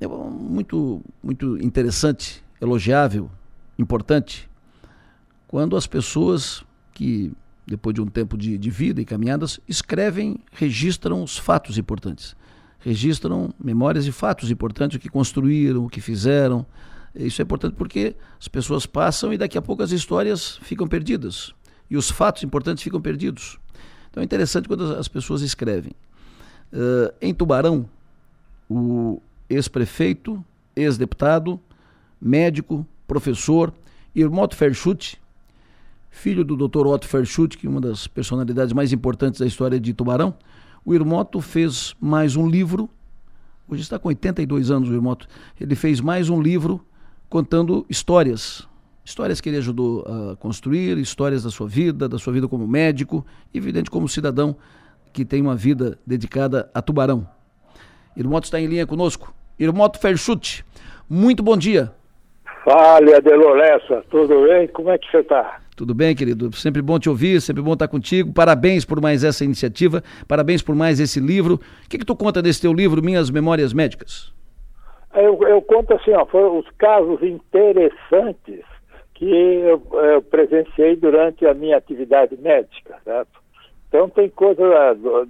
é muito, muito interessante, elogiável, importante, quando as pessoas que, depois de um tempo de, de vida e caminhadas, escrevem, registram os fatos importantes. Registram memórias e fatos importantes, o que construíram, o que fizeram. Isso é importante porque as pessoas passam e daqui a pouco as histórias ficam perdidas. E os fatos importantes ficam perdidos. Então é interessante quando as pessoas escrevem. Uh, em Tubarão, o ex-prefeito, ex-deputado, médico, professor, Irmoto Ferchute, filho do Dr. Otto Ferchute, que é uma das personalidades mais importantes da história de Tubarão, o Irmoto fez mais um livro, hoje está com 82 anos o Irmoto, ele fez mais um livro contando histórias, histórias que ele ajudou a construir, histórias da sua vida, da sua vida como médico, evidente como cidadão que tem uma vida dedicada a Tubarão. Irmoto está em linha conosco. Irmoto Ferchute, muito bom dia. Fale, Adeloressa, tudo bem? Como é que você está? Tudo bem, querido? Sempre bom te ouvir, sempre bom estar contigo. Parabéns por mais essa iniciativa, parabéns por mais esse livro. O que, que tu conta desse teu livro, Minhas Memórias Médicas? Eu, eu conto assim, ó, foram os casos interessantes que eu, eu presenciei durante a minha atividade médica, certo? Então tem coisas,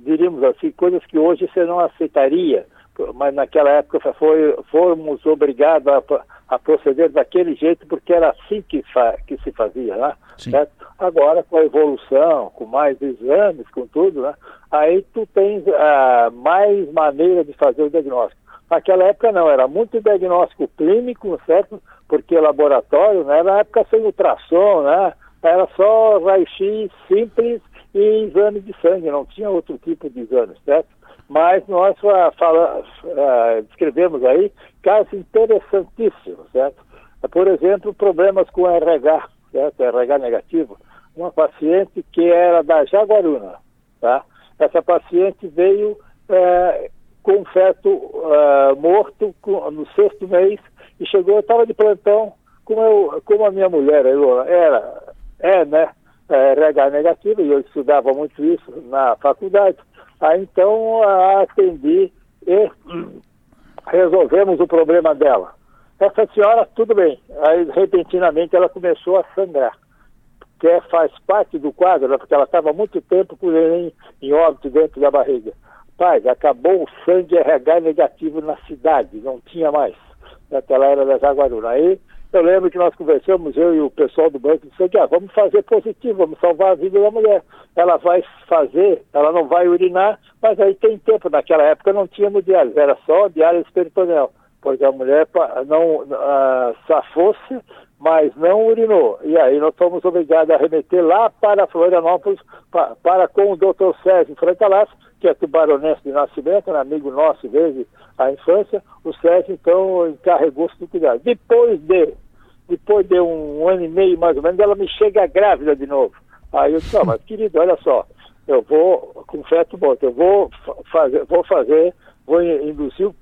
diríamos assim, coisas que hoje você não aceitaria, mas naquela época foi, fomos obrigados a, a proceder daquele jeito porque era assim que, fa, que se fazia, né? Certo? Agora com a evolução, com mais exames, com tudo, né? aí tu tens uh, mais maneira de fazer o diagnóstico. Naquela época não, era muito diagnóstico clínico, certo? Porque laboratório, né? Na época sem ultrassom, né? Era só raio-x simples e exame de sangue, não tinha outro tipo de exame, certo? Mas nós uh, fala, uh, descrevemos aí casos interessantíssimos, certo? Por exemplo, problemas com RH, certo? RH negativo. Uma paciente que era da Jaguaruna, tá? Essa paciente veio uh, com um feto uh, morto com, no sexto mês e chegou, estava de plantão, como, eu, como a minha mulher era, é, né? RH negativo, e eu estudava muito isso na faculdade. Aí então atendi e resolvemos o problema dela. Essa senhora, tudo bem. Aí repentinamente ela começou a sangrar. Que é, faz parte do quadro, né, porque ela estava muito tempo com o em óbito dentro da barriga. Pai, acabou o sangue RH negativo na cidade, não tinha mais. Ela era da Jaguaruna. Aí eu lembro que nós conversamos, eu e o pessoal do banco, disse que ah, vamos fazer positivo, vamos salvar a vida da mulher. Ela vai fazer, ela não vai urinar, mas aí tem tempo. Naquela época não tinha diálise, era só diálise peritoneal, porque a mulher não uh, safou-se, mas não urinou. E aí nós fomos obrigados a remeter lá para Florianópolis, para, para com o doutor Sérgio Francalasso, que é tubaronense de nascimento, um amigo nosso desde a infância, o Sérgio então encarregou-se do cuidado. Depois de, depois de um ano e meio mais ou menos, ela me chega grávida de novo. Aí eu disse, não, mas querido, olha só, eu vou, com feto bom, eu vou fazer, vou fazer, vou induzir o,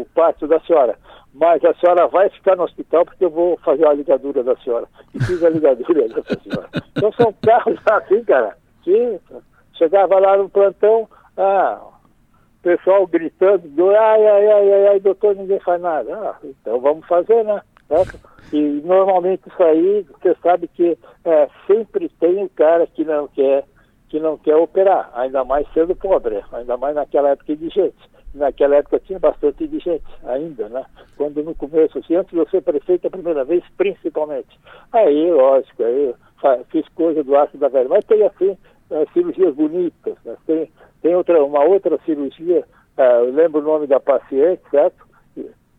o parto da senhora. Mas a senhora vai ficar no hospital porque eu vou fazer a ligadura da senhora. E fiz a ligadura dessa senhora. Então são carros assim, cara, que chegava lá no plantão, ah, pessoal gritando, ai, ai, ai, ai, ai, doutor, ninguém faz nada. Ah, então vamos fazer, né? Certo? E normalmente isso aí, você sabe que é, sempre tem um cara que não quer que não quer operar, ainda mais sendo pobre, ainda mais naquela época de gente. Naquela época tinha bastante de gente ainda, né? Quando no começo, assim, antes de eu ser prefeito a primeira vez, principalmente. Aí, lógico, aí fiz coisa do ácido da velha, mas tem assim, é, cirurgias bonitas, né? tem, tem outra, uma outra cirurgia, uh, eu lembro o nome da paciente, certo?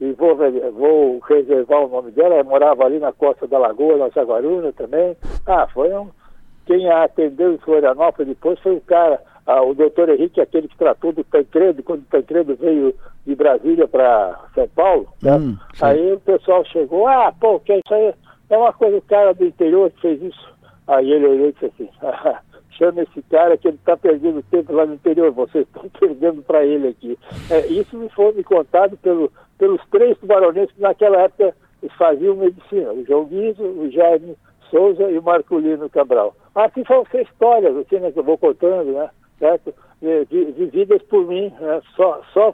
E, vou, vou reservar o nome dela, ela morava ali na Costa da Lagoa, na Jaguaruna também. Ah, foi um. Quem a atendeu em Florianópolis depois foi o cara, ah, o doutor Henrique, aquele que tratou do Tancredo, quando o Tancredo veio de Brasília para São Paulo. Hum, aí o pessoal chegou, ah, pô, que isso aí é uma coisa, o cara do interior que fez isso. Aí ele olhou e disse assim, chama esse cara que ele está perdendo tempo lá no interior, vocês estão perdendo para ele aqui. É, isso me foi me contado pelo, pelos três tubaronenses que naquela época faziam medicina, o João Guizo, o Jaime Souza e o Marculino Cabral. Vão ser histórias, assim, né, que eu vou contando, né, certo? Vividas por mim, né, só, só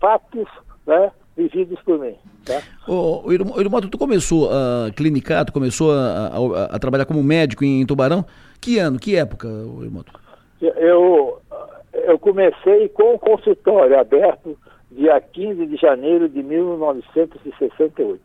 fatos, né, vividos por mim. Tá? Ô, ô Irmoto, tu começou a clinicar, tu começou a, a, a, trabalhar como médico em Tubarão. Que ano, que época, Irmoto? Eu, eu comecei com o consultório aberto dia 15 de janeiro de 1968.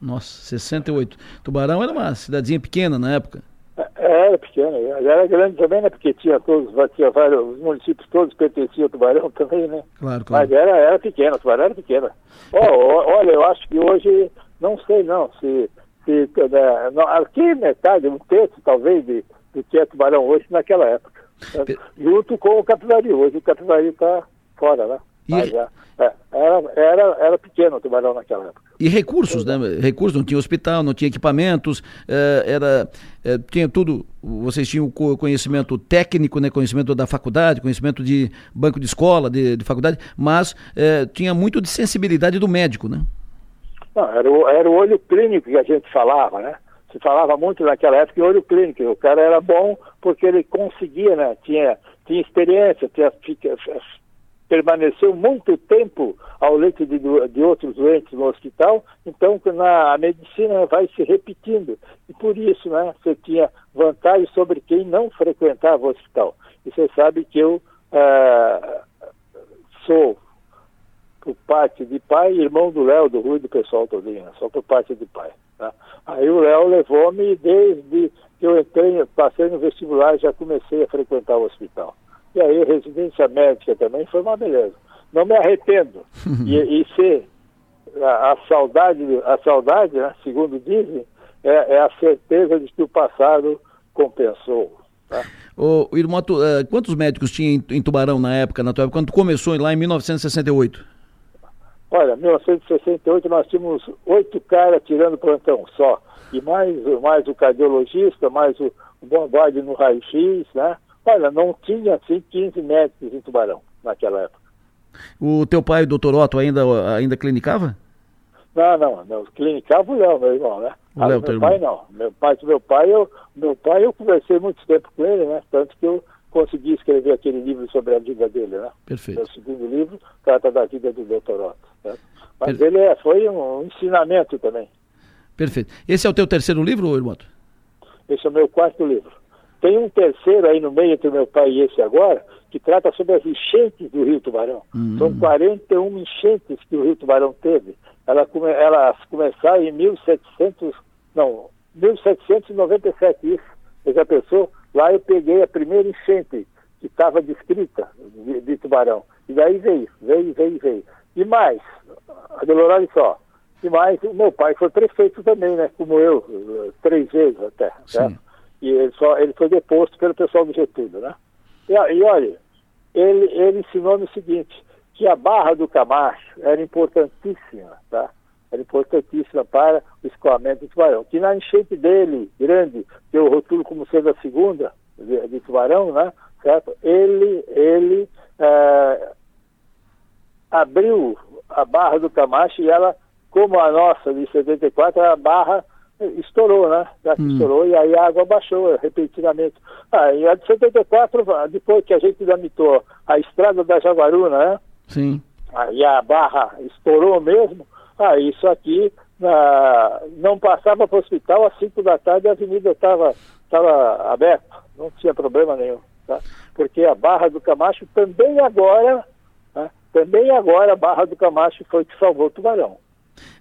Nossa, 68. Tubarão era uma cidadezinha pequena na época. É, era pequena, era grande também, né? Porque tinha todos, tinha vários, os municípios todos pertenciam ao Tubarão também, né? Claro, claro. Mas era, era pequena, Tubarão era pequena. Oh, olha, eu acho que hoje, não sei não, se, se né, não, aqui metade, um terço talvez de, do que é Tubarão hoje naquela época. Né? Junto com o Capivari, hoje o Capivari está fora, né? E... Mas, é, é, era, era, era pequeno o Tubarão naquela época. E recursos, né? Recursos, não tinha hospital, não tinha equipamentos, eh, era, eh, tinha tudo, vocês tinham conhecimento técnico, né? conhecimento da faculdade, conhecimento de banco de escola, de, de faculdade, mas eh, tinha muito de sensibilidade do médico, né? Não, era, o, era o olho clínico que a gente falava, né? Se falava muito naquela época em olho clínico. O cara era bom porque ele conseguia, né? Tinha, tinha experiência, tinha, permaneceu muito tempo ao leito de, de, outros doentes no hospital, então na, a medicina vai se repetindo. E por isso né, você tinha vantagem sobre quem não frequentava o hospital. E você sabe que eu ah, sou, por parte de pai, irmão do Léo, do Rui do pessoal todinho, só por parte de pai. Tá? Aí o Léo levou-me desde que eu entrei, passei no vestibular, já comecei a frequentar o hospital. E aí, residência médica também foi uma beleza. Não me arrependo. e, e ser a, a, saudade, a saudade, né, segundo dizem, é, é, a certeza de que o passado compensou. Tá? Ô, irmão, tu, uh, quantos médicos tinha em, em, Tubarão na época, na tua época, quando começou lá em 1968? Olha, em 1968 nós tínhamos oito caras tirando plantão só. E mais, mais o cardiologista, mais o, o bombade no raio-x, né? Olha, não tinha assim 15 médicos em Tubarão naquela época. O teu pai, o doutor Otto, ainda, ainda clinicava? Não, não, não. Clinicava o Léo, meu irmão, né? O Léo, meu pai irmão. não. Meu pai, meu pai, eu, meu pai, eu conversei muito tempo com ele, né? Tanto que eu consegui escrever aquele livro sobre a vida dele, né? Perfeito. O segundo livro trata da vida do doutor Otto. Né? Mas ele é, foi um ensinamento também. Perfeito. Esse é o teu terceiro livro, irmão? Esse é o meu quarto livro. Tem um terceiro aí no meio entre meu pai e esse agora, que trata sobre as enchentes do Rio Tubarão. Uhum. São 41 enchentes que o Rio Tubarão teve. Ela elas começaram em 1700, não, 1797, isso. Você já pensou? Lá eu peguei a primeira enchente que estava descrita de, de, Tubarão. E daí veio, veio, veio, veio. E mais, olha só, e mais, o meu pai foi prefeito também, né? Como eu, três vezes até. Certo? E ele, só, ele foi deposto pelo pessoal do Getúlio, né? E, e olha, ele, ele ensinou-me o seguinte, que a Barra do Camacho era importantíssima, tá? Era importantíssima para o escoamento do tubarão. Que na enchente dele, grande, que eu rotulo como sendo a segunda de, de tubarão, né? Certo? Ele, ele é, abriu a Barra do Camacho e ela, como a nossa de 74, a barra estourou, né? Já hum. estourou e aí a água baixou repentinamente. Ah, e a de 74, depois que a gente lamitou a estrada da Jaguaruna, né? Sim. Aí a barra estourou mesmo, ah, isso aqui ah, não passava para o hospital às 5 da tarde a avenida estava tava aberta, não tinha problema nenhum. Tá? Porque a Barra do Camacho também agora, né? também agora a Barra do Camacho foi que salvou o tubarão.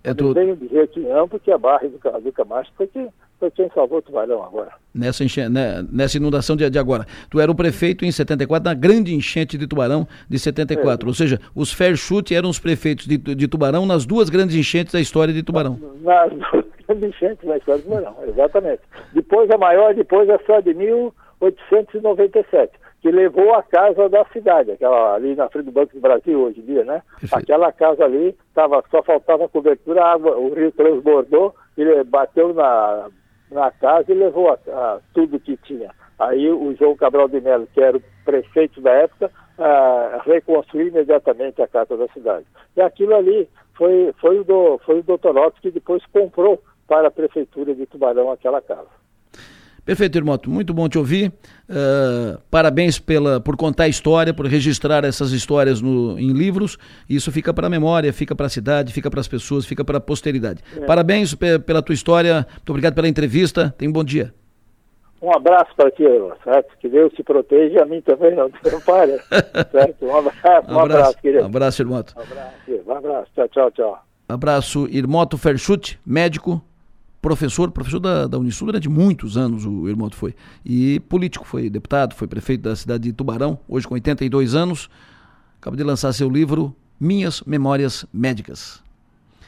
É tu... Não venho dizer que não, porque a barra do, do Camacho foi, que, foi quem salvou o Tubarão agora. Nessa, enche... né, nessa inundação de, de, agora. Tu era o prefeito em 74, na grande enchente de Tubarão de 74. É. Ou seja, os Fairchute eram os prefeitos de, de Tubarão nas duas grandes enchentes da história de Tubarão. Nas duas grandes enchentes da história de Tubarão, exatamente. Depois a maior, depois a só de 1897 que levou a casa da cidade, aquela ali na frente do Banco do Brasil hoje em dia, né? Perfeito. Aquela casa ali tava, só faltava cobertura, água, o rio transbordou, ele bateu na, na casa e levou a, a, tudo que tinha. Aí o João Cabral de Melo, que era o prefeito da época, a, reconstruiu imediatamente a casa da cidade. E aquilo ali foi, foi, o, do, foi o doutor Otto que depois comprou para a prefeitura de Tubarão aquela casa. Perfeito, Irmoto. Muito bom te ouvir. Uh, parabéns pela, por contar a história, por registrar essas histórias no, em livros. Isso fica para a memória, fica para a cidade, fica para as pessoas, fica para a posteridade. É. Parabéns pela tua história. Muito obrigado pela entrevista. Tenha um bom dia. Um abraço para ti, certo? Que Deus te proteja e a mim também não atrapalha. certo? Um abraço, um abraço, abraço querido. Um abraço, Irmoto. Um abraço, um abraço. Tchau, tchau, tchau. Abraço, Irmoto Ferchute, médico, professor, professor da, da Unisul durante muitos anos, o Irmoto foi. E político, foi deputado, foi prefeito da cidade de Tubarão, hoje com 82 anos. Acaba de lançar seu livro Minhas Memórias Médicas.